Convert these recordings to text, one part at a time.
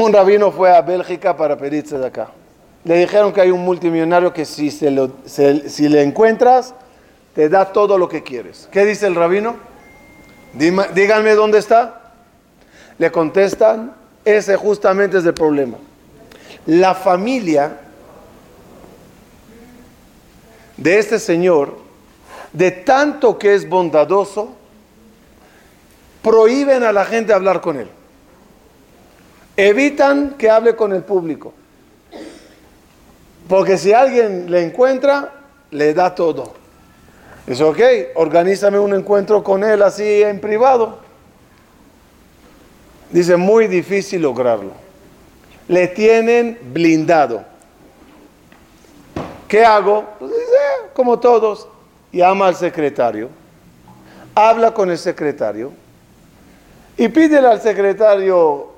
Un rabino fue a Bélgica para pedirse de acá. Le dijeron que hay un multimillonario que si, se lo- si le encuentras, te da todo lo que quieres. ¿Qué dice el rabino? Díganme dónde está. Le contestan, ese justamente es el problema. La familia de este señor, de tanto que es bondadoso, prohíben a la gente hablar con él. Evitan que hable con el público. Porque si alguien le encuentra, le da todo. Dice, ok, organízame un encuentro con él así en privado. Dice, muy difícil lograrlo. Le tienen blindado. ¿Qué hago? Pues como todos, llama al secretario, habla con el secretario y pídele al secretario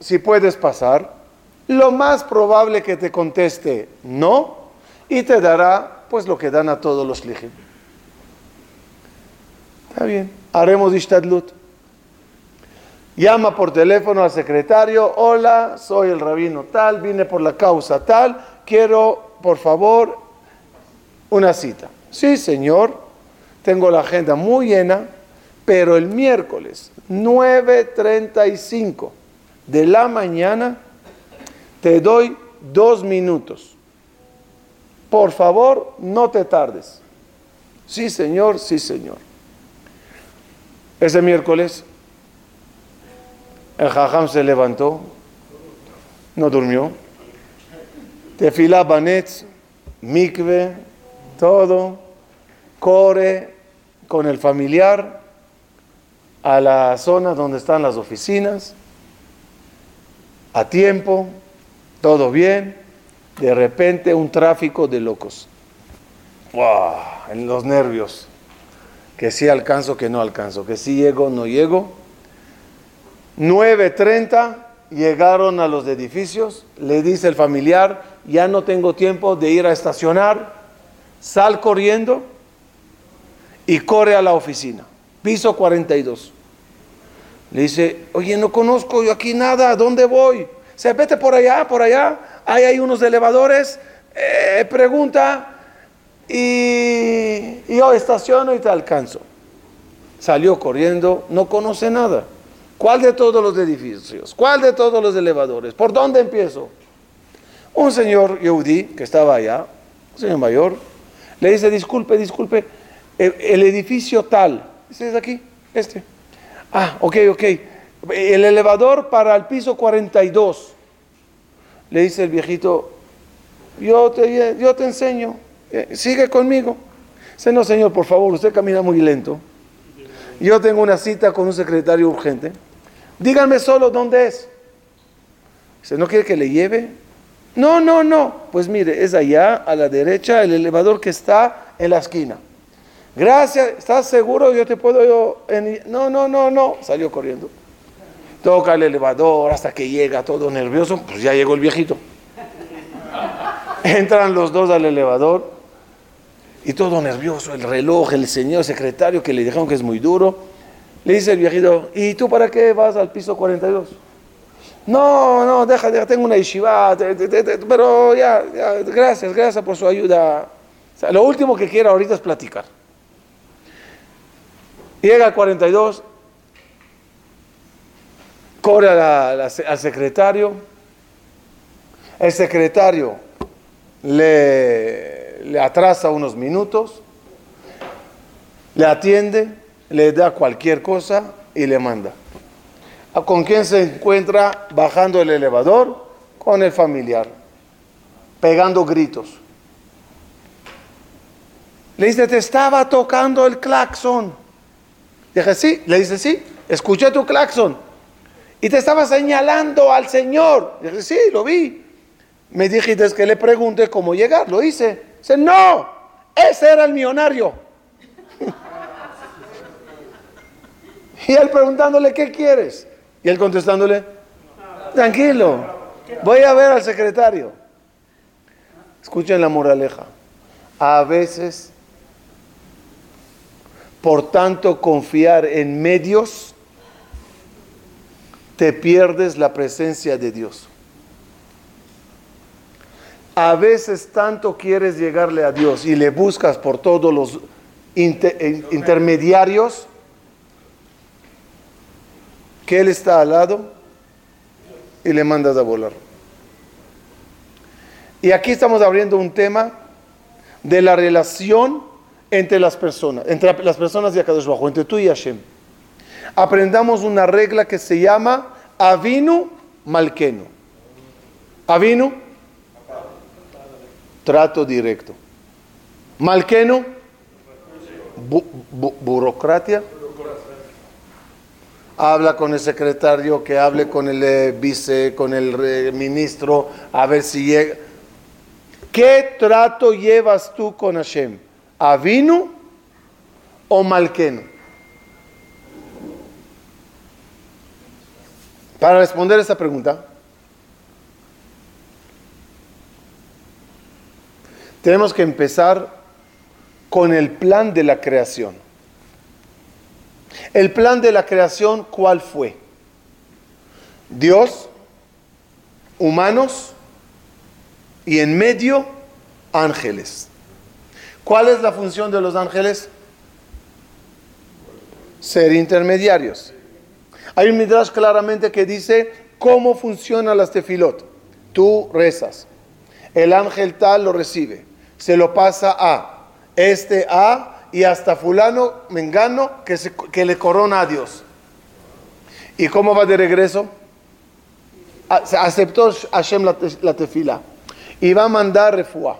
si puedes pasar. Lo más probable que te conteste no y te dará pues lo que dan a todos los lijim. Está bien, haremos ishtadlut. Llama por teléfono al secretario, hola, soy el rabino tal, vine por la causa tal, quiero, por favor, una cita. Sí, señor, tengo la agenda muy llena, pero el miércoles 9.35 de la mañana te doy dos minutos. Por favor, no te tardes. Sí, señor, sí, señor. Ese miércoles el jajam se levantó, no durmió. Tefilá Banetz, mikve, todo, corre con el familiar a la zona donde están las oficinas, a tiempo, todo bien, de repente un tráfico de locos. ¡Wow! En los nervios, que sí alcanzo, que no alcanzo, que sí llego, no llego. 9.30 llegaron a los edificios, le dice el familiar, ya no tengo tiempo de ir a estacionar, sal corriendo y corre a la oficina, piso 42. Le dice, oye, no conozco yo aquí nada, ¿dónde voy? Se vete por allá, por allá, ahí hay unos elevadores, eh, pregunta y, yo estaciono y te alcanzo. Salió corriendo, no conoce nada. ¿Cuál de todos los edificios? ¿Cuál de todos los elevadores? ¿Por dónde empiezo? Un señor Yehudi que estaba allá, un señor mayor, le dice, disculpe, disculpe, el, el edificio tal, dice, es aquí, este. Ah, ok, ok. El elevador para el piso 42. Le dice el viejito, yo te, yo te enseño, eh, sigue conmigo. Dice, no señor, por favor, usted camina muy lento. Yo tengo una cita con un secretario urgente. Díganme solo dónde es. Dice, ¿no quiere que le lleve? No, no, no. Pues mire, es allá a la derecha el elevador que está en la esquina. Gracias, ¿estás seguro? Yo te puedo... No, no, no, no. Salió corriendo. Toca el elevador hasta que llega todo nervioso. Pues ya llegó el viejito. Entran los dos al elevador y todo nervioso. El reloj, el señor secretario que le dijeron que es muy duro. Le dice el viejito, ¿y tú para qué vas al piso 42? No, no, deja, deja, tengo una yeshiva, te- pero ya, gracias, gracias por su ayuda. Lo último que quiero ahorita es platicar. Llega al 42, corre al secretario, el secretario le, le atrasa unos minutos, le atiende, le da cualquier cosa y le manda. ¿A ¿Con quién se encuentra bajando el elevador? Con el familiar, pegando gritos. Le dice, te estaba tocando el claxon. Dije, sí, le dice, sí, escuché tu claxon. Y te estaba señalando al Señor. Dije, sí, lo vi. Me dijiste que le pregunte cómo llegar, lo hice. Dice, no, ese era el millonario. y él preguntándole, ¿qué quieres? Y él contestándole, tranquilo, voy a ver al secretario. Escuchen la moraleja. A veces, por tanto confiar en medios, te pierdes la presencia de Dios. A veces tanto quieres llegarle a Dios y le buscas por todos los eh, intermediarios que Él está al lado y le mandas a volar. Y aquí estamos abriendo un tema de la relación entre las personas, entre las personas de Akadosh Bajo, entre tú y Hashem. Aprendamos una regla que se llama Avinu Malkenu. Avinu, trato directo. Malkenu, burocracia. Habla con el secretario, que hable con el eh, vice, con el eh, ministro, a ver si llega. ¿Qué trato llevas tú con Hashem? ¿Avinu o Malkenu? Para responder esta pregunta, tenemos que empezar con el plan de la creación. El plan de la creación, ¿cuál fue? Dios, humanos y en medio ángeles. ¿Cuál es la función de los ángeles? Ser intermediarios. Hay un midrash claramente que dice cómo funcionan las tefilot. Tú rezas. El ángel tal lo recibe. Se lo pasa a este a y hasta fulano mengano que, que le corona a Dios. ¿Y cómo va de regreso? Aceptó Hashem la, la tefila y va a mandar refuá.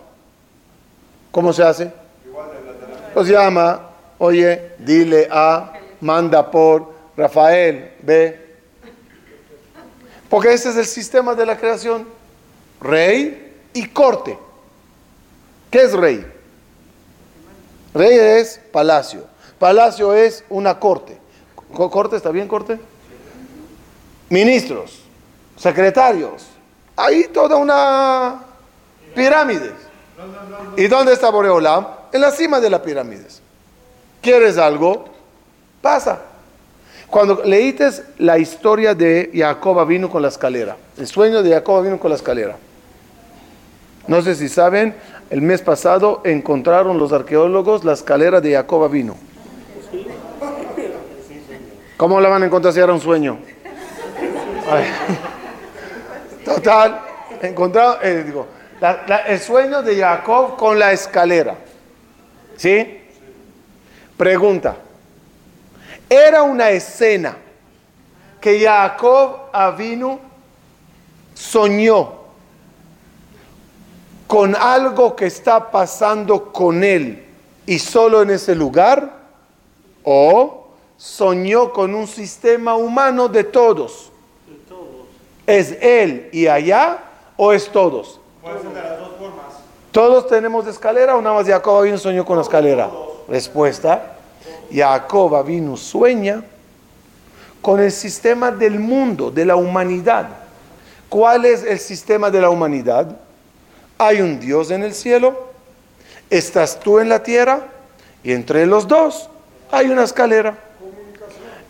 ¿Cómo se hace? Los llama, oye, dile a, manda por Rafael, ve. Porque ese es el sistema de la creación. Rey y corte. ¿Qué es rey? Rey es palacio. Palacio es una corte. ¿Corte está bien, corte? Ministros, secretarios. Ahí toda una pirámides. ¿Y dónde está Boreolam? En la cima de las pirámides. ¿Quieres algo? Pasa. Cuando leítes la historia de Jacob vino con la escalera, el sueño de Jacob vino con la escalera. No sé si saben, el mes pasado encontraron los arqueólogos la escalera de Jacob vino. ¿Cómo la van a encontrar si era un sueño? Total, encontraron, eh, digo, el sueño de Jacob con la escalera. ¿Sí? Pregunta. Era una escena que Jacob Avinu soñó con algo que está pasando con él y solo en ese lugar, o soñó con un sistema humano de todos. ¿Es él y allá o es todos? ¿Todos tenemos escalera o nada más Jacob vino soñó con la escalera? Respuesta, Jacob vino sueña con el sistema del mundo, de la humanidad. ¿Cuál es el sistema de la humanidad? Hay un Dios en el cielo, estás tú en la tierra y entre los dos hay una escalera.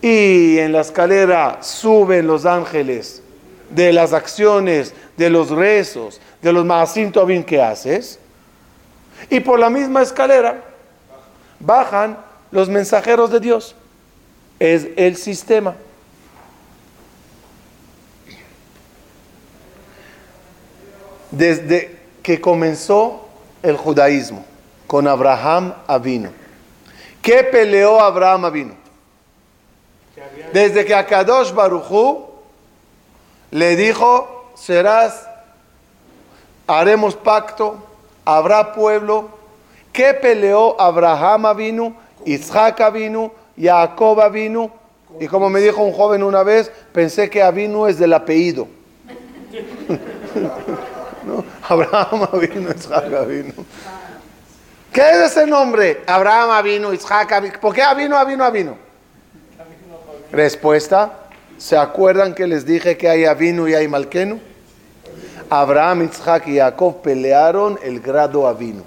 Y en la escalera suben los ángeles de las acciones, de los rezos, de los maasim bien que haces. Y por la misma escalera bajan los mensajeros de Dios. Es el sistema. Desde que comenzó el judaísmo con Abraham Avino. ¿Qué peleó Abraham Avino? Desde que Akadosh Baruchu le dijo, serás haremos pacto, habrá pueblo. ¿Qué peleó Abraham vino, Isaac vino, Jacob vino? Y como me dijo un joven una vez, pensé que Avinu es del apellido. Abraham vino, Isaac vino. ¿Qué es ese nombre? Abraham vino, Isaac vino. ¿Por qué Avino, Avino, Avino? Respuesta. ¿Se acuerdan que les dije que hay Avino y hay Malkenu? Abraham, Isaac y Jacob pelearon el grado avino.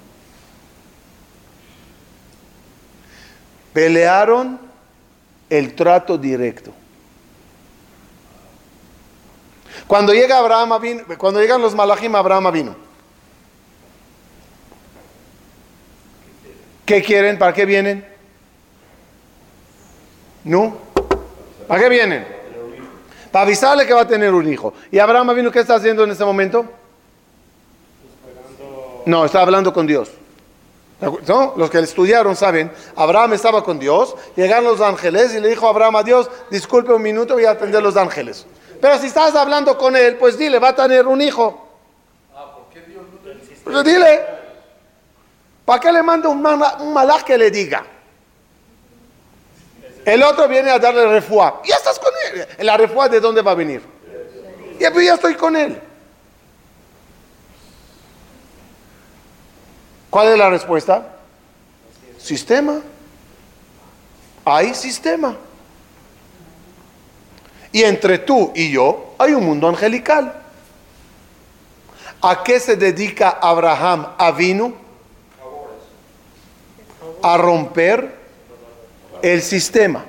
Pelearon el trato directo. Cuando llega Abraham, cuando llegan los malachim, Abraham vino. ¿Qué quieren? ¿Para qué vienen? ¿No? ¿Para qué vienen? Para avisarle que va a tener un hijo. ¿Y Abraham vino qué está haciendo en ese momento? No, está hablando con Dios. ¿No? Los que estudiaron saben, Abraham estaba con Dios, llegaron los ángeles y le dijo a Abraham a Dios, disculpe un minuto, voy a atender los ángeles. Pero si estás hablando con él, pues dile, va a tener un hijo. Pues dile, ¿para qué le manda un, malaj que le diga? El otro viene a darle refuá. Ya estás con él. ¿La refuá de dónde va a venir? Ya, pues ya estoy con él. ¿Cuál es la respuesta? Sistema. Hay sistema. Y entre tú y yo hay un mundo angelical. ¿A qué se dedica Abraham Avinu? A romper el sistema.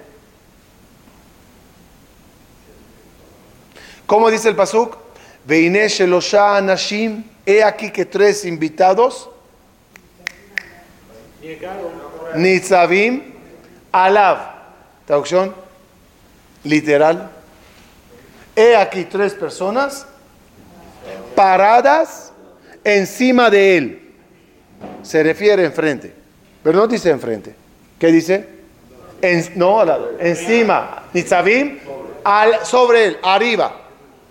¿Cómo dice el Pasuk? Veine Shelosha Anashim, he aquí que tres invitados Nitzavim Alav. Traducción literal. He aquí tres personas paradas encima de él. Se refiere enfrente. Pero no dice enfrente. ¿Qué dice? No, lado. Encima. Nitzavim al, sobre él, arriba.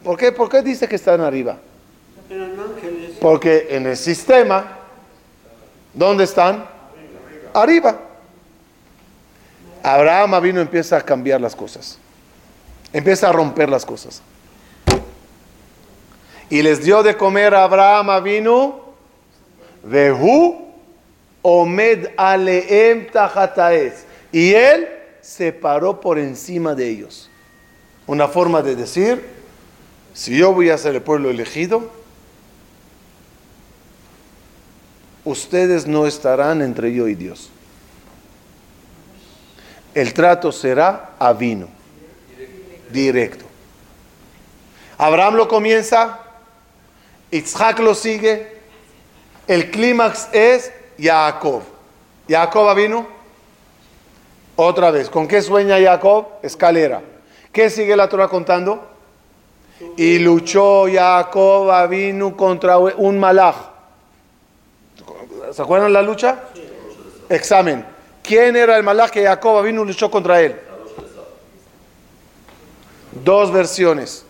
¿Por qué? ¿Por qué dice que están arriba? Porque en el sistema, ¿dónde están? arriba. Abraham vino empieza a cambiar las cosas. Empieza a romper las cosas. Y les dio de comer a Abraham vino Vehu Omed Aleem Tajataes. Y él se paró por encima de ellos. Una forma de decir, si yo voy a ser el pueblo elegido, ustedes no estarán entre yo y Dios. El trato será a vino, directo. Abraham lo comienza, Isaac lo sigue, el clímax es Jacob. Jacob vino otra vez. ¿Con qué sueña Jacob? Escalera. ¿Qué sigue la Torah contando? Y luchó Jacob vino contra un malaj. ¿Se acuerdan la lucha? Examen. ¿Quién era el malach que Jacob y luchó contra él? Dos versiones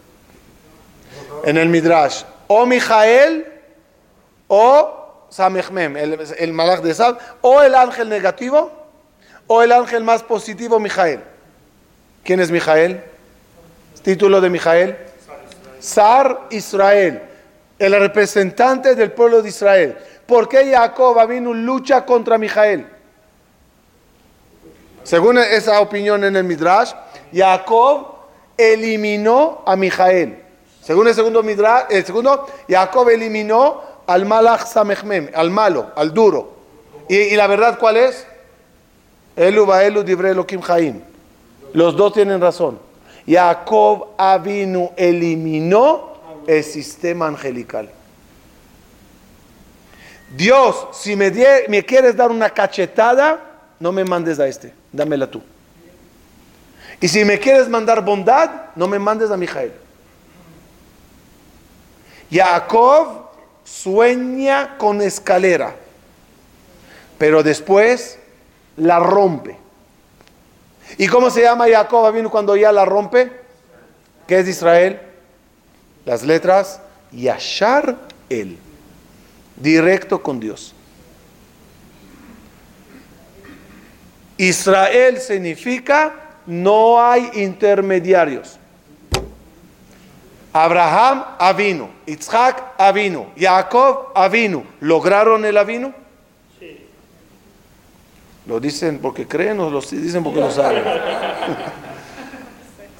en el Midrash. O Mijael o Samechmem, el, el malach de Sab, o el ángel negativo o el ángel más positivo, Mijael. ¿Quién es Mijael? Título de Mijael. Sar Israel, el representante del pueblo de Israel. ¿Por qué Jacob vino lucha contra Mijael? Según esa opinión en el Midrash, Jacob eliminó a Mijael. Según el segundo Midrash, el segundo, Jacob eliminó al al malo, al duro. ¿Y, la verdad cuál es? Elu Baelu Dibre Elohim Jaim. Los dos tienen razón. Jacob Avinu eliminó el sistema angelical. Dios, si me, quieres dar una cachetada, no me mandes a este, dámela tú. Y si me quieres mandar bondad, no me mandes a Mijael. Jacob sueña con escalera, pero después la rompe. ¿Y cómo se llama Jacob vino cuando ya la rompe? ¿Qué es Israel? Las letras Yashar el, directo con Dios. Israel significa no hay intermediarios. Abraham avino, Isaac avino, Jacob avino. ¿Lograron el avino? ¿Lo dicen porque creen o lo dicen porque lo saben?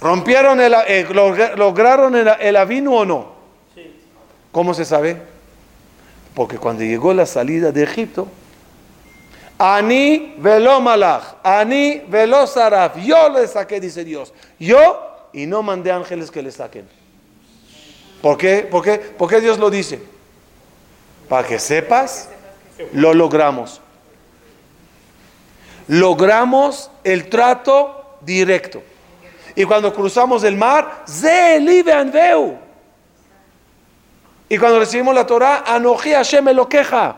¿Rompieron el, eh, lograron el, el avino o no? ¿Cómo se sabe? Porque cuando llegó la salida de Egipto, Ani velo malach, ani velo Yo le saqué, dice Dios. Yo y no mandé ángeles que le saquen. ¿Por qué? ¿Por qué? ¿Por qué Dios lo dice? Para que sepas, lo logramos. Logramos el trato directo. Y cuando cruzamos el mar, veu. Y cuando recibimos la Torah, Anoji Hashem lo queja.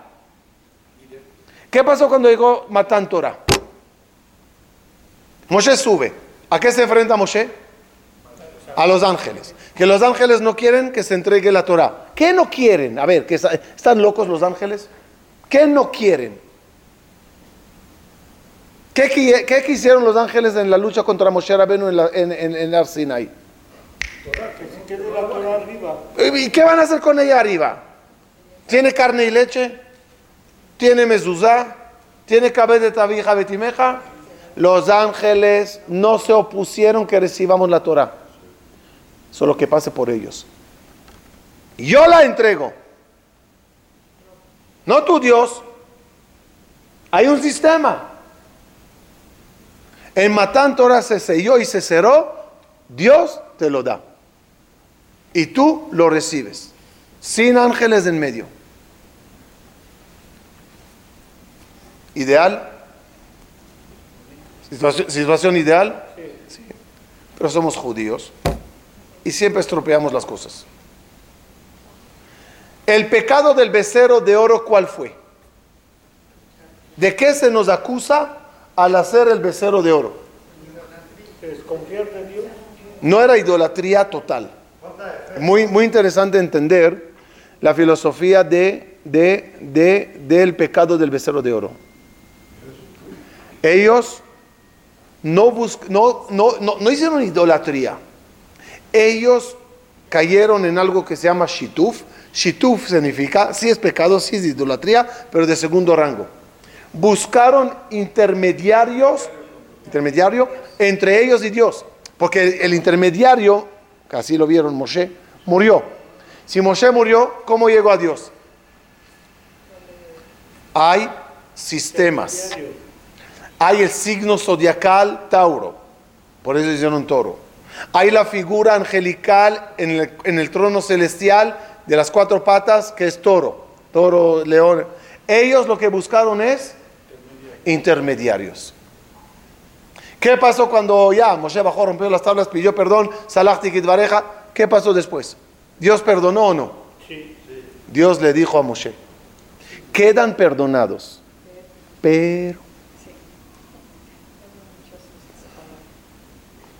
¿Qué pasó cuando llegó Matan Torah? Moshe sube. ¿A qué se enfrenta Moshe? A los ángeles. Que los ángeles no quieren que se entregue la Torah. ¿Qué no quieren? A ver, ¿están locos los ángeles? ¿Qué no quieren? ¿Qué, quisieron los ángeles en la lucha contra Moshe Rabenu en, la, en, en, Arsinai? ¿Y qué van a hacer con ella arriba? ¿Tiene carne y leche? ¿Tiene mezuzá? ¿Tiene cabeza de tabija betimeja? Los ángeles no se opusieron que recibamos la Torah. Solo que pase por ellos. Yo la entrego. No tu Dios. Hay un sistema. En Matán Torah se selló y se cerró, Dios te lo da. Y tú lo recibes, sin ángeles en medio. ¿Ideal? ¿Situación, ideal? Sí. Pero somos judíos y siempre estropeamos las cosas. El pecado del becerro de oro, ¿cuál fue? ¿De qué se nos acusa? Al hacer el becerro de oro. No era idolatría total. Muy, muy interesante entender la filosofía de, de, del pecado del becerro de oro. Ellos no, no, no, no, hicieron idolatría. Ellos cayeron en algo que se llama shituf. Shituf significa, sí es pecado, sí es idolatría, pero de segundo rango buscaron intermediarios, intermediario entre ellos y Dios. Porque el intermediario, casi lo vieron Moshe, murió. Si Moshe murió, ¿cómo llegó a Dios? Hay sistemas. Hay el signo zodiacal Tauro, por eso hicieron un toro. Hay la figura angelical en el, en el trono celestial de las cuatro patas, que es toro, toro, león. Ellos lo que buscaron es intermediarios. ¿Qué pasó cuando ya Moshe bajó, rompió las tablas, pidió perdón, y Vareja? ¿Qué pasó después? ¿Dios perdonó o no? Dios le dijo a Moshe, quedan perdonados, pero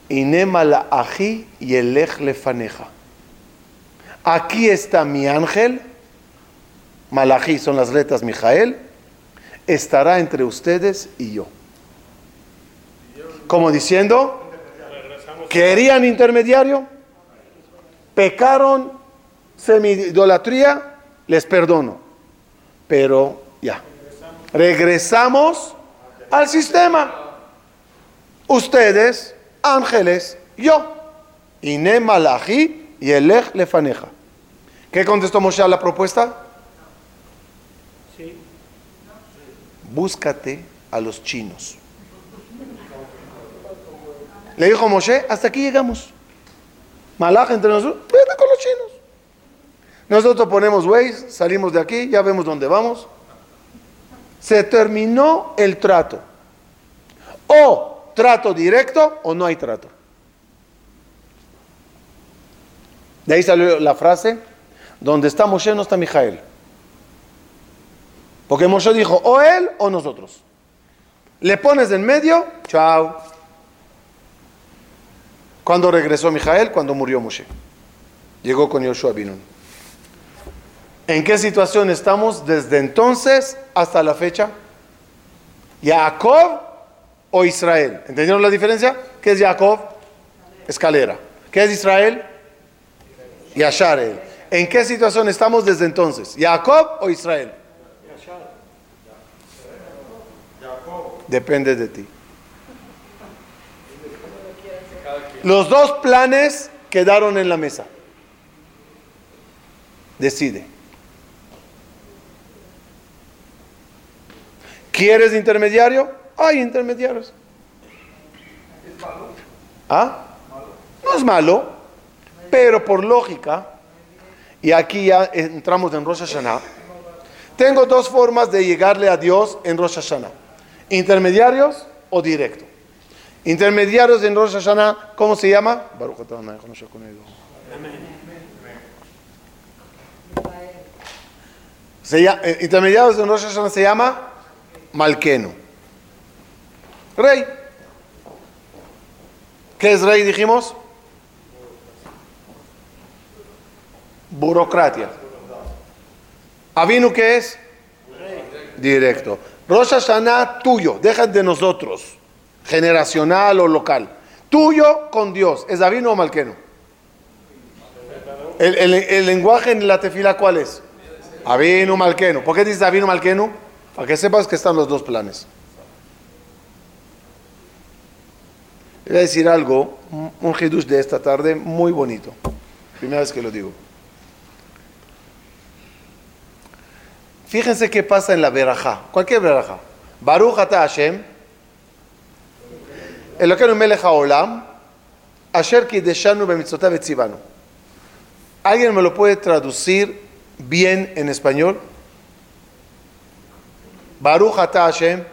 Inemala ají y lefaneja. Aquí está mi ángel, Malají son las letras Mijael, estará entre ustedes y yo. Como diciendo, querían intermediario, pecaron semi-idolatría, les perdono. Pero ya, regresamos al sistema. Ustedes, ángeles, yo. Ine Malachi y Elech Lefaneja. ¿Qué contestó Moshe a la propuesta? Búscate a los chinos. Le dijo Moshe, hasta aquí llegamos. Malaj entre nosotros, vete con los chinos. Nosotros ponemos Waze, salimos de aquí, ya vemos dónde vamos. Se terminó el trato. O trato directo o no hay trato. De ahí salió la frase, donde está Moshe no está Mijael. Porque Moshe dijo, o él o nosotros. Le pones en medio, chao. Cuando regresó Mijael? Cuando murió Moshe. Llegó con Yoshua Binun. ¿En qué situación estamos desde entonces hasta la fecha? ¿Jacob o Israel? ¿Entendieron la diferencia? ¿Qué es Jacob? Escalera. ¿Qué es Israel? Yasharel. ¿En qué situación estamos desde entonces? ¿Jacob o Israel? Depende de ti. Los dos planes quedaron en la mesa. Decide. ¿Quieres intermediario? Hay intermediarios. ¿Ah? No es malo, pero por lógica, y aquí ya entramos en Rosh Hashanah, tengo dos formas de llegarle a Dios en Rosh Hashanah. Intermediarios o directo. Intermediarios en Rosh Hashanah, ¿cómo se llama? Llama, eh, intermediarios en Rosh Hashanah se llama Malkeno. Rey. ¿Qué es rey, dijimos? Burocracia. ¿Avinu qué es? Directo. Rosh Hashanah tuyo, deja de nosotros, generacional o local. Tuyo con Dios, ¿es Avinu o Malkeno? El, lenguaje en la tefila, ¿cuál es? Avinu Malkeno. ¿Por qué dices Avinu Malkeno? Para que sepas que están los dos planes. Voy a decir algo, un hidush de esta tarde muy bonito. Primera vez que lo digo. Fíjense qué pasa en la verajá. Cualquier verajá. Baruch ata Hashem. Elokeinu melech haolam. Asher kideshanu bemitzvotav etzivanu. ¿Alguien me lo puede traducir bien en español? Baruch ata Hashem.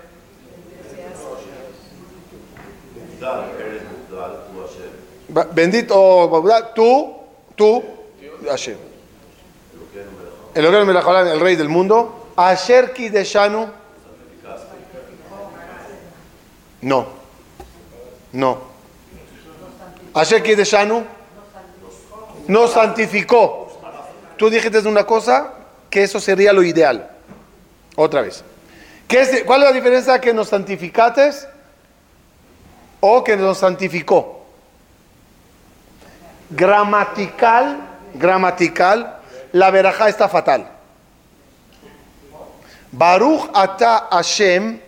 Bendito tú, tú, Hashem. El el rey del mundo. Asher Kideshanu. No. No. Asher Kideshanu. Nos santificó. Tú dijiste una cosa que eso sería lo ideal. Otra vez. ¿Qué ¿Cuál es la diferencia que nos santificates o que nos santificó? Gramatical, gramatical, la verajá está fatal. Baruch ata Hashem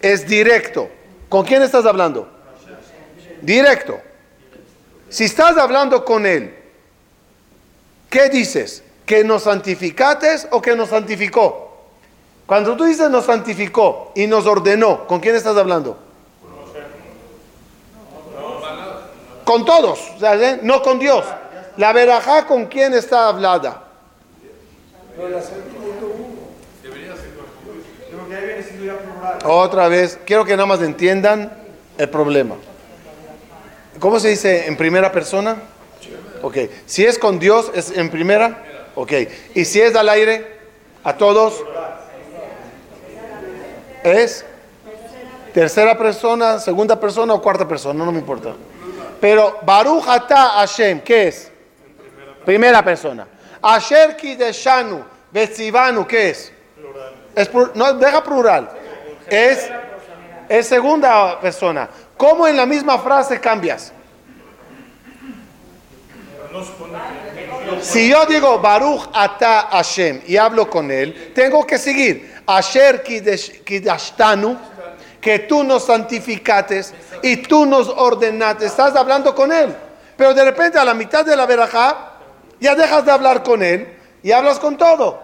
es directo. ¿Con quién estás hablando? Directo. Si estás hablando con él, ¿qué dices? ¿Que nos santificates o que nos santificó? Cuando tú dices nos santificó y nos ordenó, ¿con quién estás hablando? Con todos, no con Dios. La verajá con quién está hablada. Otra vez, quiero que nada más entiendan el problema. ¿Cómo se dice en primera persona? Ok. Si es con Dios, es en primera. Ok. Y si es al aire, a todos, es tercera persona, segunda persona o cuarta persona, no me importa. Pero Baruch Ata Hashem, ¿qué es? Primera persona. Asher Kideshanu, Betzivanu, ¿qué es? es no, deja plural. Es, es segunda persona. ¿Cómo en la misma frase cambias? Si yo digo Baruch Ata Hashem y hablo con él, tengo que seguir. Asher Kidashtanu, que tú nos santificates y tú nos ordenaste. Estás hablando con él. Pero de repente a la mitad de la verajá ya dejas de hablar con él y hablas con todo.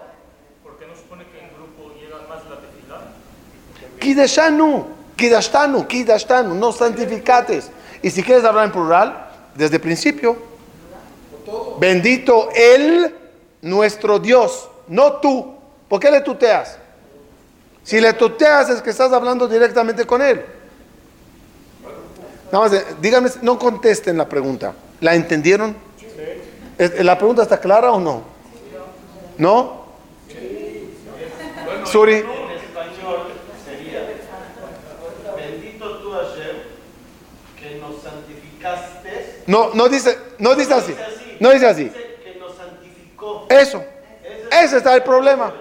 ¿Por qué no supone que en grupo llega más la tefilá? Kidashanu, kidashtanu, kidashtanu, no santificates. Y si quieres hablar en plural, desde el principio, bendito Él, nuestro Dios, no tú. ¿Por qué le tuteas? Si le tuteas es que estás hablando directamente con Él. Nada más, díganme, no contesten la pregunta. ¿La entendieron? ¿La pregunta está clara o no? ¿No? Suri. En español sería, bendito tú Hashem, que nos santificaste. No, no dice, no dice así. No dice así. Que nos santificó. Eso. Ese está el problema.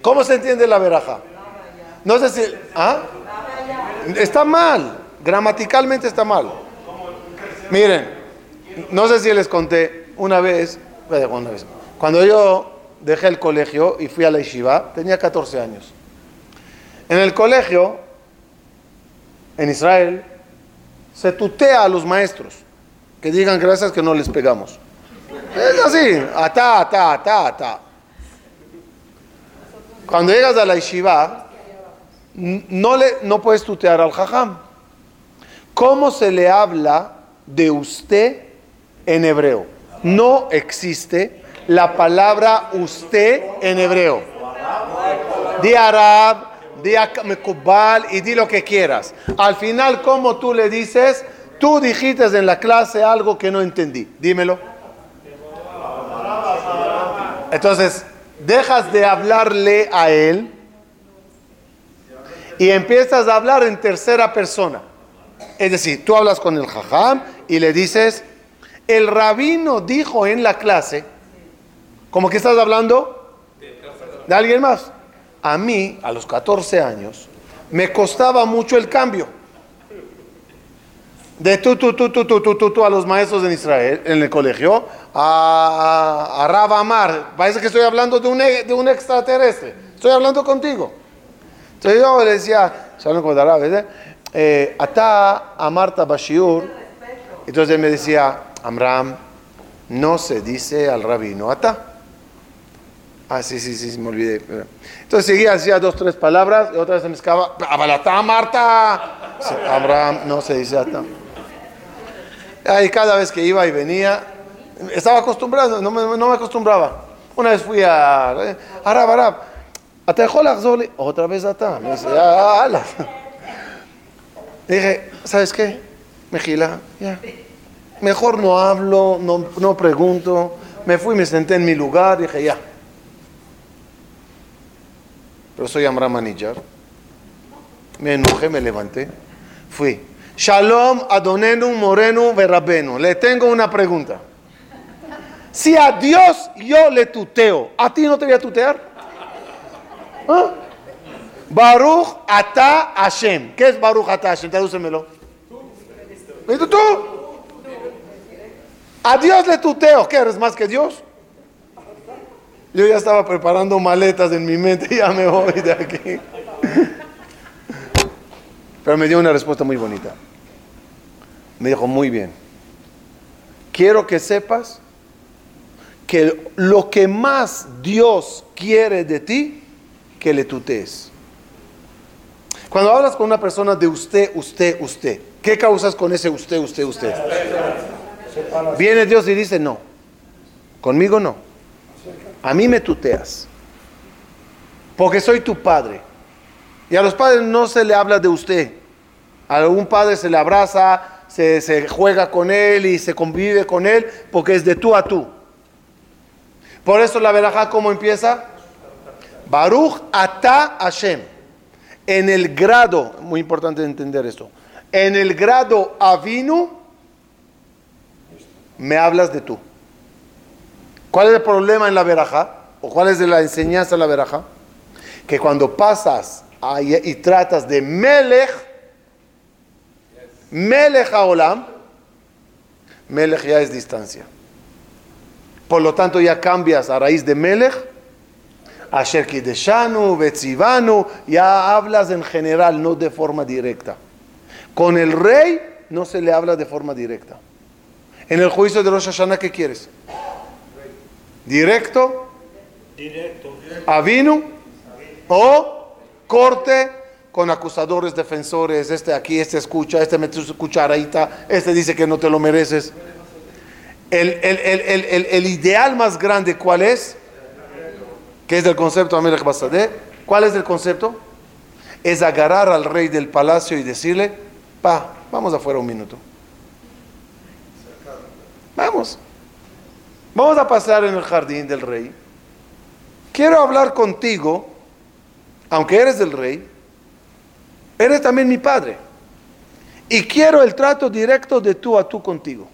¿Cómo se entiende la veraja? No sé si... ¿ah? Está mal. Gramaticalmente está mal. Miren. No sé si les conté una vez, una vez, cuando yo dejé el colegio y fui a la yeshiva, tenía 14 años. En el colegio, en Israel, se tutea a los maestros, que digan gracias que no les pegamos. Es así, ata, ata, ata, ata. Cuando llegas a la yeshiva, no, le, no puedes tutear al jajam. ¿Cómo se le habla de usted en hebreo. no existe la palabra usted en hebreo. Di Arab, di Mekubal y di lo que quieras. Al final, como tú le dices, tú dijiste en la clase algo que no entendí. Dímelo. Entonces, dejas de hablarle a él y empiezas a hablar en tercera persona. Es decir, tú hablas con el jajam y le dices, el rabino dijo en la clase, como que estás hablando de alguien más. A mí, a los 14 años, me costaba mucho el cambio. De tú, tú, tú, tú, tú, tú, tú, tú a los maestros en Israel, en el colegio, a, a, Amar. Parece que estoy hablando de un, de un extraterrestre. Estoy hablando contigo. Entonces yo le decía, ¿saben cómo eh, Ata Amarta Bashiur. Entonces él me decía, Amram, no se dice al rabino Ata. Ah, sí, sí, sí, me olvidé. Entonces seguía, hacía dos, tres palabras y otra vez se me escapa. Abalata, Marta. Abraham, no se dice Ata. Ahí cada vez que iba y venía, estaba acostumbrado, no me, no me acostumbraba. Una vez fui a Arab, Arab. Ata otra vez Ata. Me dice, ah, ala. Dije, ¿sabes qué? Mejila, ya. Mejor no hablo, no, no pregunto. Me fui, me senté en mi lugar, dije, ya. Pero soy Amram Manijar. Me enojé, me levanté. Fui. Shalom Adonenu Morenu Verabenu. Le tengo una pregunta. Si a Dios yo le tuteo, ¿a ti no te voy a tutear? ¿Ah? Baruch Ata Hashem. ¿Qué es Baruch Ata Hashem? Tradúcemelo. ¿Y tú? A Dios le tuteo. ¿Qué eres más que Dios? Yo ya estaba preparando maletas en mi mente, ya me voy de aquí. Pero me dio una respuesta muy bonita. Me dijo, muy bien. Quiero que sepas que lo que más Dios quiere de ti, que le tutees. Cuando hablas con una persona de usted, usted, usted, ¿qué causas con ese usted, usted, usted? Viene Dios y dice, no, conmigo no. A mí me tuteas. Porque soy tu padre. Y a los padres no se le habla de usted. A algún padre se le abraza, se, juega con él y se convive con él porque es de tú a tú. Por eso la verajá, ¿cómo empieza? Baruch ata Hashem. En el grado, muy importante entender esto, en el grado avinu, me hablas de tú. ¿Cuál es el problema en la veraja? ¿O cuál es la enseñanza en la veraja? Que cuando pasas y tratas de Melech, Melech Olam, Melech ya es distancia. Por lo tanto, ya cambias a raíz de Melech, Asher Kideshanu, Betzivanu, ya hablas en general, no de forma directa. Con el rey no se le habla de forma directa. En el juicio de Rosh Hashanah, ¿qué quieres? directo, directo. avino o corte con acusadores, defensores, este aquí, este escucha, este mete su cucharadita, este dice que no te lo mereces. El, el, ideal más grande, ¿cuál es? Que es del concepto Amelech Basadeh. ¿Cuál es el concepto? Es agarrar al rey del palacio y decirle, pa, vamos afuera un minuto. Vamos. Vamos a pasar en el jardín del rey. Quiero hablar contigo, aunque eres el rey, eres también mi padre. Y quiero el trato directo de tú a tú contigo.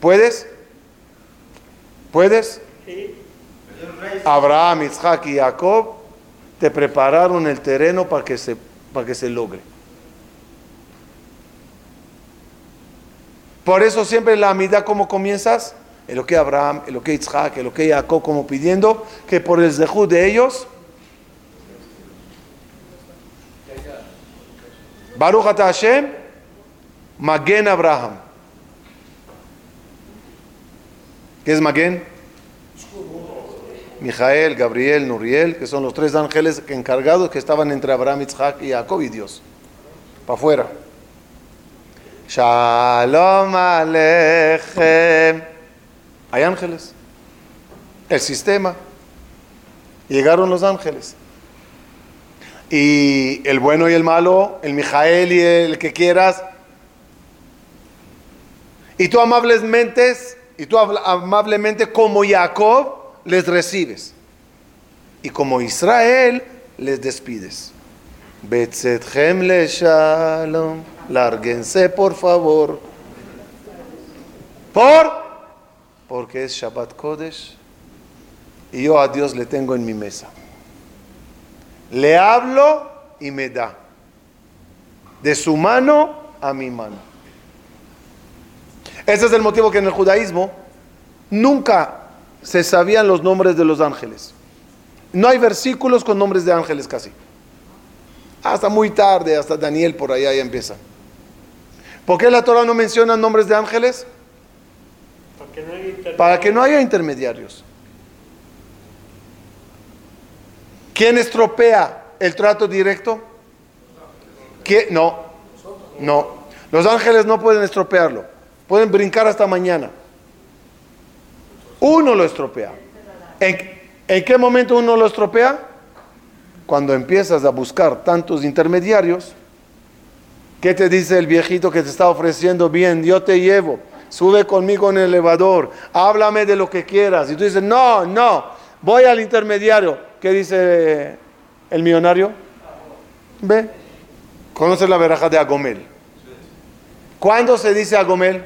¿Puedes? ¿Puedes? Abraham, Isaac y Jacob te prepararon el terreno para que se, para que se logre. Por eso siempre la amida, ¿cómo comienzas? lo que Abraham, lo que Isaac, lo que Jacob, como pidiendo que por el zehud de ellos, Baruch Ata Hashem, Magen Abraham. ¿Qué es Magen? Mijael, Gabriel, Nuriel, que son los tres ángeles encargados que estaban entre Abraham, Isaac y Jacob y Dios. Para afuera. Shalom Alechem. Hay ángeles. El sistema. Llegaron los ángeles. Y el bueno y el malo, el Mijael y el que quieras. Y tú amablemente, y tú amablemente como Jacob les recibes. Y como Israel les despides. Betzetchem le shalom. Lárguense, por favor. ¿Por? Porque es Shabbat Kodesh. Y yo a Dios le tengo en mi mesa. Le hablo y me da. De su mano a mi mano. Ese es el motivo que en el judaísmo nunca se sabían los nombres de los ángeles. No hay versículos con nombres de ángeles casi. Hasta muy tarde, hasta Daniel por allá ya empieza. ¿Por qué la Torah no menciona nombres de ángeles? Para que no haya intermediarios. ¿Quién estropea el trato directo? No, no. Los ángeles no pueden estropearlo. Pueden brincar hasta mañana. Uno lo estropea. ¿En, qué momento uno lo estropea? Cuando empiezas a buscar tantos intermediarios, ¿qué te dice el viejito que te está ofreciendo? Bien, yo te llevo, sube conmigo en el elevador, háblame de lo que quieras. Y tú dices, no, no, voy al intermediario. ¿Qué dice el millonario? Ve. ¿Conoce la veraja de Agomel? ¿Cuándo se dice Agomel?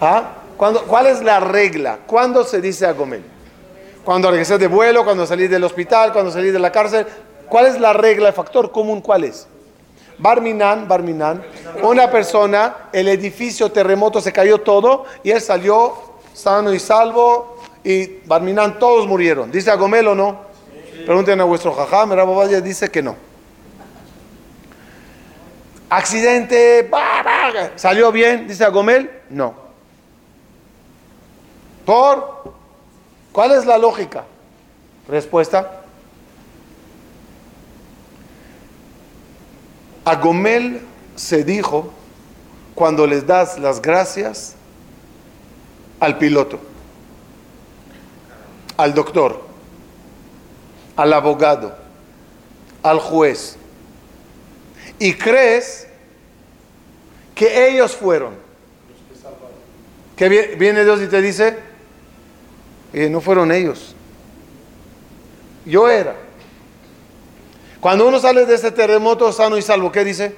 ¿Ah? ¿Cuál es la regla? ¿Cuándo se dice Agomel? Cuando regresé de vuelo, cuando salí del hospital, cuando salí de la cárcel. ¿Cuál es la regla, el factor común? ¿Cuál es? Barminan, Barminan, una persona, el edificio terremoto se cayó todo y él salió sano y salvo, y Barminan todos murieron. ¿Dice Agomel o no? Pregunten a vuestro jajam, Rabobaya dice que no. Accidente, ¿salió bien? ¿Dice Agomel? No. ¿Por? ¿Cuál es la lógica? Respuesta. Agomel se dijo cuando les das las gracias al piloto al doctor, al abogado, al juez, y crees que ellos fueron. Que viene Dios y te dice, eh, no fueron ellos, yo era. Cuando uno sale de ese terremoto sano y salvo, ¿qué dice?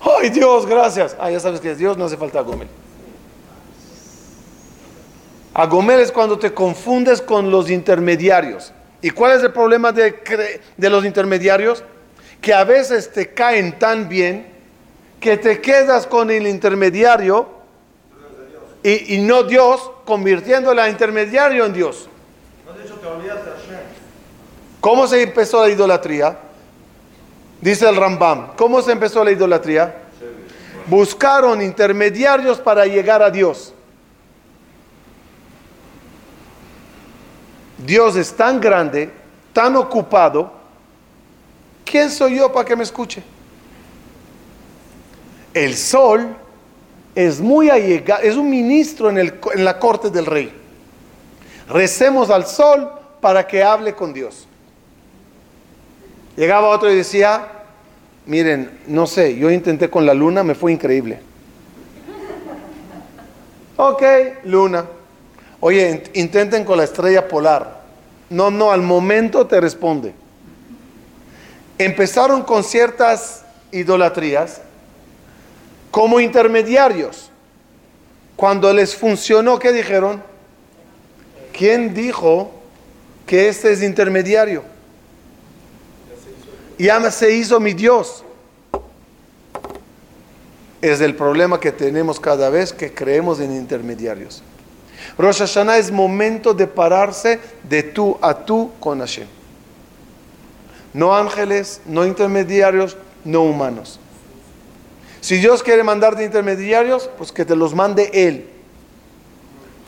¡Ay Dios, gracias! Ah, ya sabes que es Dios, no hace falta comer. Agomel es cuando te confundes con los intermediarios. ¿Y cuál es el problema de, de, los intermediarios? Que a veces te caen tan bien que te quedas con el intermediario y, no Dios, convirtiendo al intermediario en Dios. ¿Cómo se empezó la idolatría? Dice el Rambam. ¿Cómo se empezó la idolatría? Buscaron intermediarios para llegar a Dios. Dios es tan grande, tan ocupado, ¿quién soy yo para que me escuche? El sol es muy allegado, es un ministro en, en la corte del rey. Recemos al sol para que hable con Dios. Llegaba otro y decía, miren, no sé, yo intenté con la luna, me fue increíble. Ok, luna. Oye, intenten con la estrella polar. No, no, al momento te responde. Empezaron con ciertas idolatrías como intermediarios. Cuando les funcionó, ¿qué dijeron? ¿Quién dijo que este es intermediario? Ya se hizo mi Dios. Es el problema que tenemos cada vez que creemos en intermediarios. Rosh Hashanah es momento de pararse de tú a tú con Hashem. No ángeles, no intermediarios, no humanos. Si Dios quiere mandarte intermediarios, pues que te los mande Él.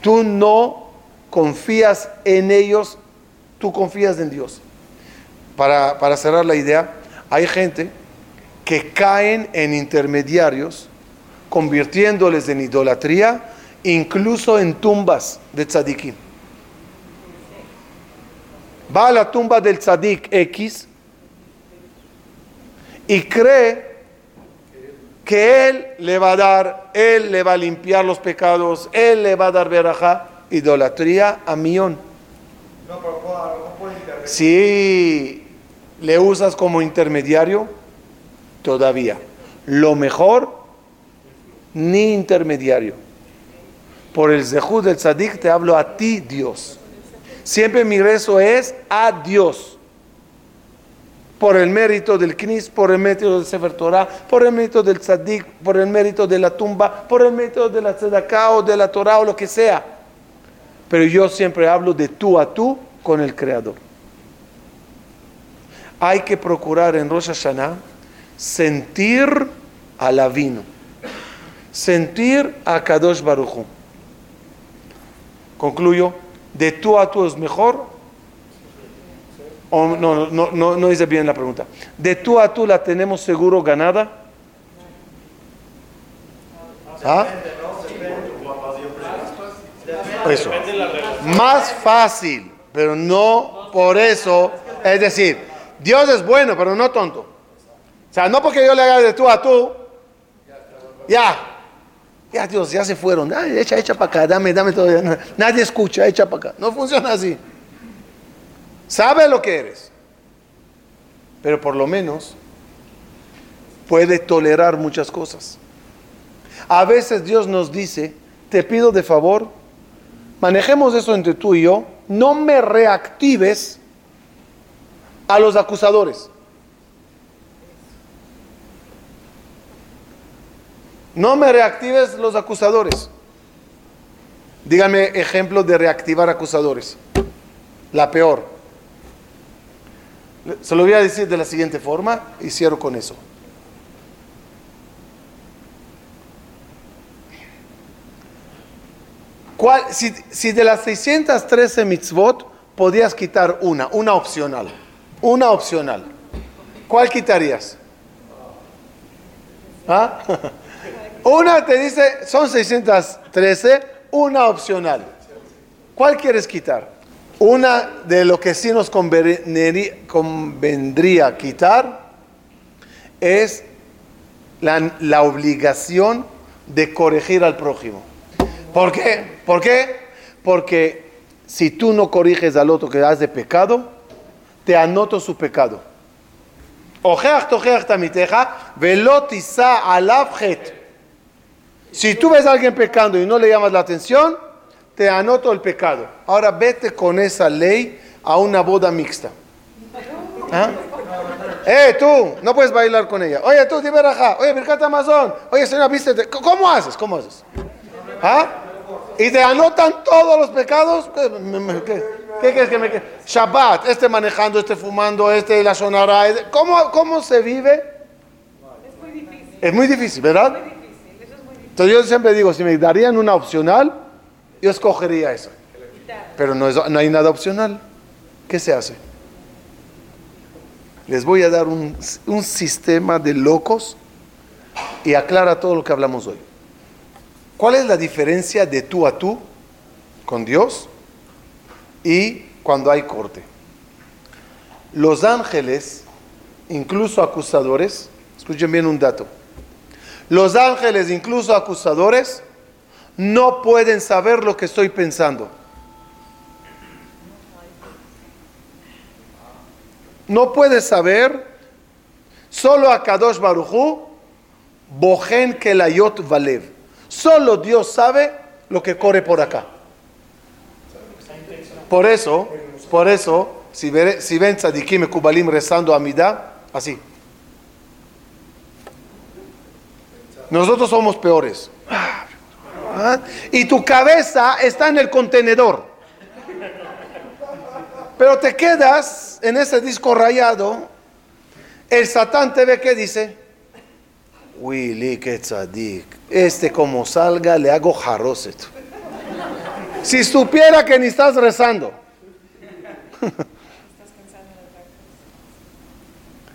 Tú no confías en ellos, tú confías en Dios. Para, para cerrar la idea, hay gente que caen en intermediarios, convirtiéndoles en idolatría, incluso en tumbas de tzadikim. Va a la tumba del tzadik X y cree que él le va a dar, él le va a limpiar los pecados, él le va a dar verajá, idolatría a millón. Si le usas como intermediario, todavía. Lo mejor, ni intermediario. Por el zehud del tzadik te hablo a ti, Dios. Siempre mi rezo es a Dios. Por el mérito del Knis, por el mérito del Sefer Torah, por el mérito del Tzadik, por el mérito de la tumba, por el mérito de la Tzedakah o de la Torah o lo que sea. Pero yo siempre hablo de tú a tú con el Creador. Hay que procurar en Rosh Hashanah sentir al vino, sentir a Kadosh Baruch Concluyo, de tú a tú es mejor. O, no, no, no, no dice bien la pregunta. De tú a tú la tenemos seguro ganada. ¿Ah? Eso. Más fácil, pero no por eso. Es decir, Dios es bueno, pero no tonto. O sea, no porque yo le haga de tú a tú. Ya. Ya, Dios, ya se fueron. Ay, echa, echa para acá, dame, dame todo. Nadie escucha, echa para acá. No funciona así. Sabe lo que eres. Pero por lo menos puede tolerar muchas cosas. A veces Dios nos dice, te pido de favor, manejemos eso entre tú y yo, no me reactives a los acusadores. No me reactives los acusadores. Dígame ejemplos de reactivar acusadores. La peor. Se lo voy a decir de la siguiente forma y cierro con eso. si, si de las 613 mitzvot podías quitar una, una opcional, una opcional, ¿cuál quitarías? ¿Ah? Una te dice, son 613, una opcional. ¿Cuál quieres quitar? Una de lo que sí nos convendría quitar es la, obligación de corregir al prójimo. ¿Por qué? ¿Por qué? Porque si tú no corriges al otro que hace pecado, te anoto su pecado. Si tú ves a alguien pecando y no le llamas la atención, te anoto el pecado. Ahora vete con esa ley a una boda mixta. ¿Ah? Eh, tú, no puedes bailar con ella. Oye, tú, dime Oye, Birkat Amazon. Oye, señora, vístete. ¿Cómo haces? ¿Cómo haces? ¿Ah? Y te anotan todos los pecados. ¿Qué, ¿Qué crees que me Shabbat, este manejando, este fumando, este la sonara. ¿Cómo, ¿Cómo se vive? Es muy difícil. Es muy difícil, ¿verdad? Entonces yo siempre digo, si me darían una opcional, yo escogería eso. Pero no, no hay nada opcional. ¿Qué se hace? Les voy a dar un, un sistema de locos y aclara todo lo que hablamos hoy. ¿Cuál es la diferencia de tú a tú con Dios y cuando hay corte? Los ángeles, incluso acusadores, escuchen bien un dato, los ángeles, incluso acusadores, no pueden saber lo que estoy pensando. No puede saber, solo a Kadosh Baruchu, Bojen Kelayot Valev. Solo Dios sabe lo que corre por acá. Por eso, por eso, si, ven Tzadikim y Kubalim rezando a Midah, así. Nosotros somos peores. Y tu cabeza está en el contenedor. Pero te quedas en ese disco rayado. El Satán te ve que dice, Willy, que tzadik. Este como salga le hago jaroset. Si supiera que ni estás rezando.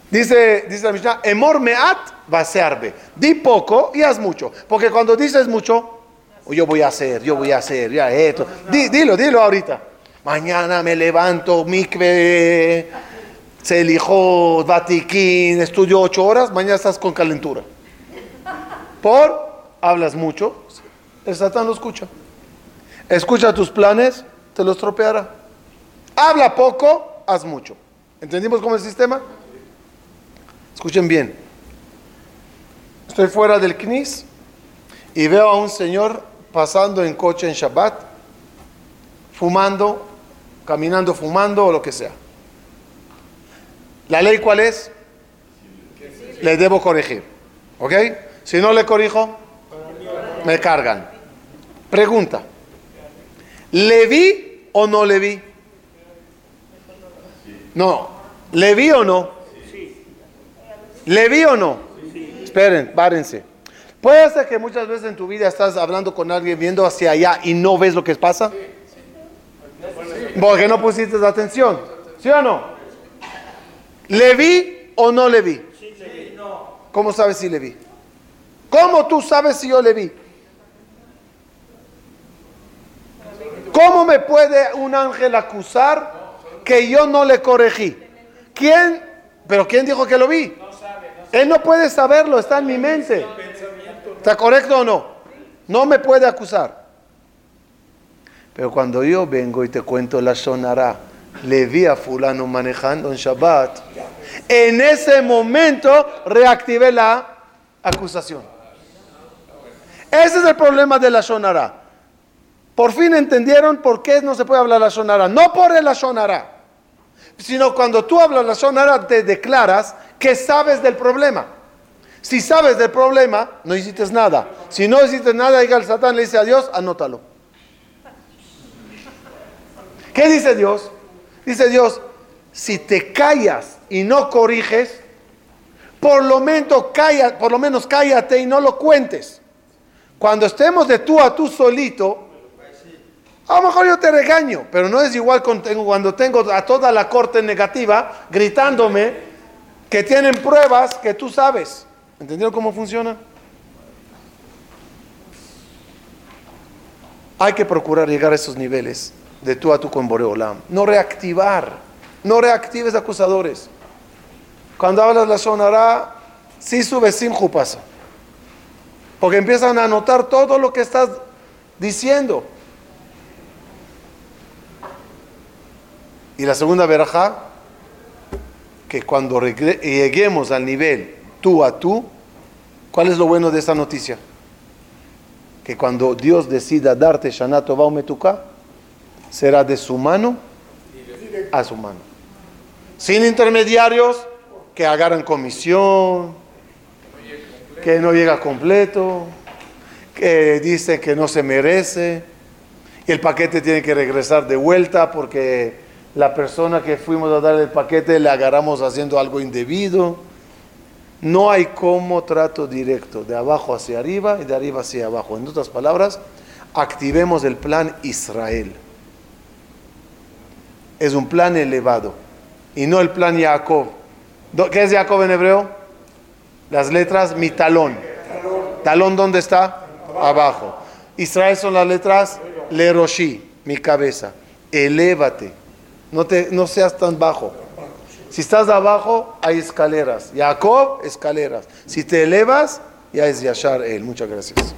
Dice, dice la Mishnah, emor meat vasearbe. Di poco y haz mucho. Porque cuando dices mucho, yo voy a hacer, yo voy a hacer, ya esto. dilo, dilo ahorita. Mañana me levanto, mikve, se elijo, vatiquín, estudio ocho horas, mañana estás con calentura. Por, hablas mucho, el Satán lo escucha. Escucha tus planes, te los tropeará. Habla poco, haz mucho. ¿Entendimos cómo es el sistema? Escuchen bien. Estoy fuera del CNIS y veo a un señor pasando en coche en Shabbat, fumando, caminando fumando o lo que sea. ¿La ley cuál es? Le debo corregir. ¿Ok? Si no le corrijo, me cargan. Pregunta. ¿Le vi o no le vi? No. ¿Le vi o no? ¿Le vi o no? Esperen, párense. Puede ser que muchas veces en tu vida estás hablando con alguien viendo hacia allá y no ves lo que pasa. Porque no pusiste atención. ¿Sí o no? ¿Le vi o no le vi? ¿Cómo sabes si le vi? ¿Cómo tú sabes si yo le vi? ¿Cómo me puede un ángel acusar que yo no le corregí? ¿Quién? ¿Pero quién dijo que lo vi? Él no puede saberlo, está en mi mente. ¿Está correcto o no? No me puede acusar. Pero cuando yo vengo y te cuento la sonará, le vi a fulano manejando en Shabbat, en ese momento reactivé la acusación. Ese es el problema de la sonará. Por fin entendieron por qué no se puede hablar la sonará. No por el sonará, sino cuando tú hablas la sonará te declaras que sabes del problema. Si sabes del problema, no hiciste nada. Si no hiciste nada, diga el Satán, le dice a Dios, anótalo. ¿Qué dice Dios? Dice Dios, si te callas y no corriges, por lo menos, calla, por lo menos cállate y no lo cuentes. Cuando estemos de tú a tú solito, a lo mejor yo te regaño, pero no es igual cuando tengo a toda la corte negativa gritándome que tienen pruebas que tú sabes. ¿Entendieron cómo funciona? Hay que procurar llegar a esos niveles de tú a tú con Boreolam. No reactivar, no reactives acusadores. Cuando hablas la sonará, sí sube sin pasa. Porque empiezan a notar todo lo que estás diciendo. Y la segunda verajá, que cuando lleguemos al nivel tú a tú, ¿cuál es lo bueno de esta noticia? Que cuando Dios decida darte Shanato Baumetuka, será de su mano a su mano. Sin intermediarios que agarran comisión, que no llega completo, que dicen que no se merece, y el paquete tiene que regresar de vuelta porque la persona que fuimos a dar el paquete le agarramos haciendo algo indebido. No hay como trato directo, de abajo hacia arriba y de arriba hacia abajo. En otras palabras, activemos el plan Israel. Es un plan elevado y no el plan Jacob. ¿Qué es Jacob en hebreo? Las letras mi talón. ¿Talón dónde está? Abajo. Israel son las letras Leroshi, mi cabeza. Elévate. No, te, no seas tan bajo. Si estás abajo, hay escaleras. Jacob, escaleras. Si te elevas, ya es Yashar él. Muchas gracias.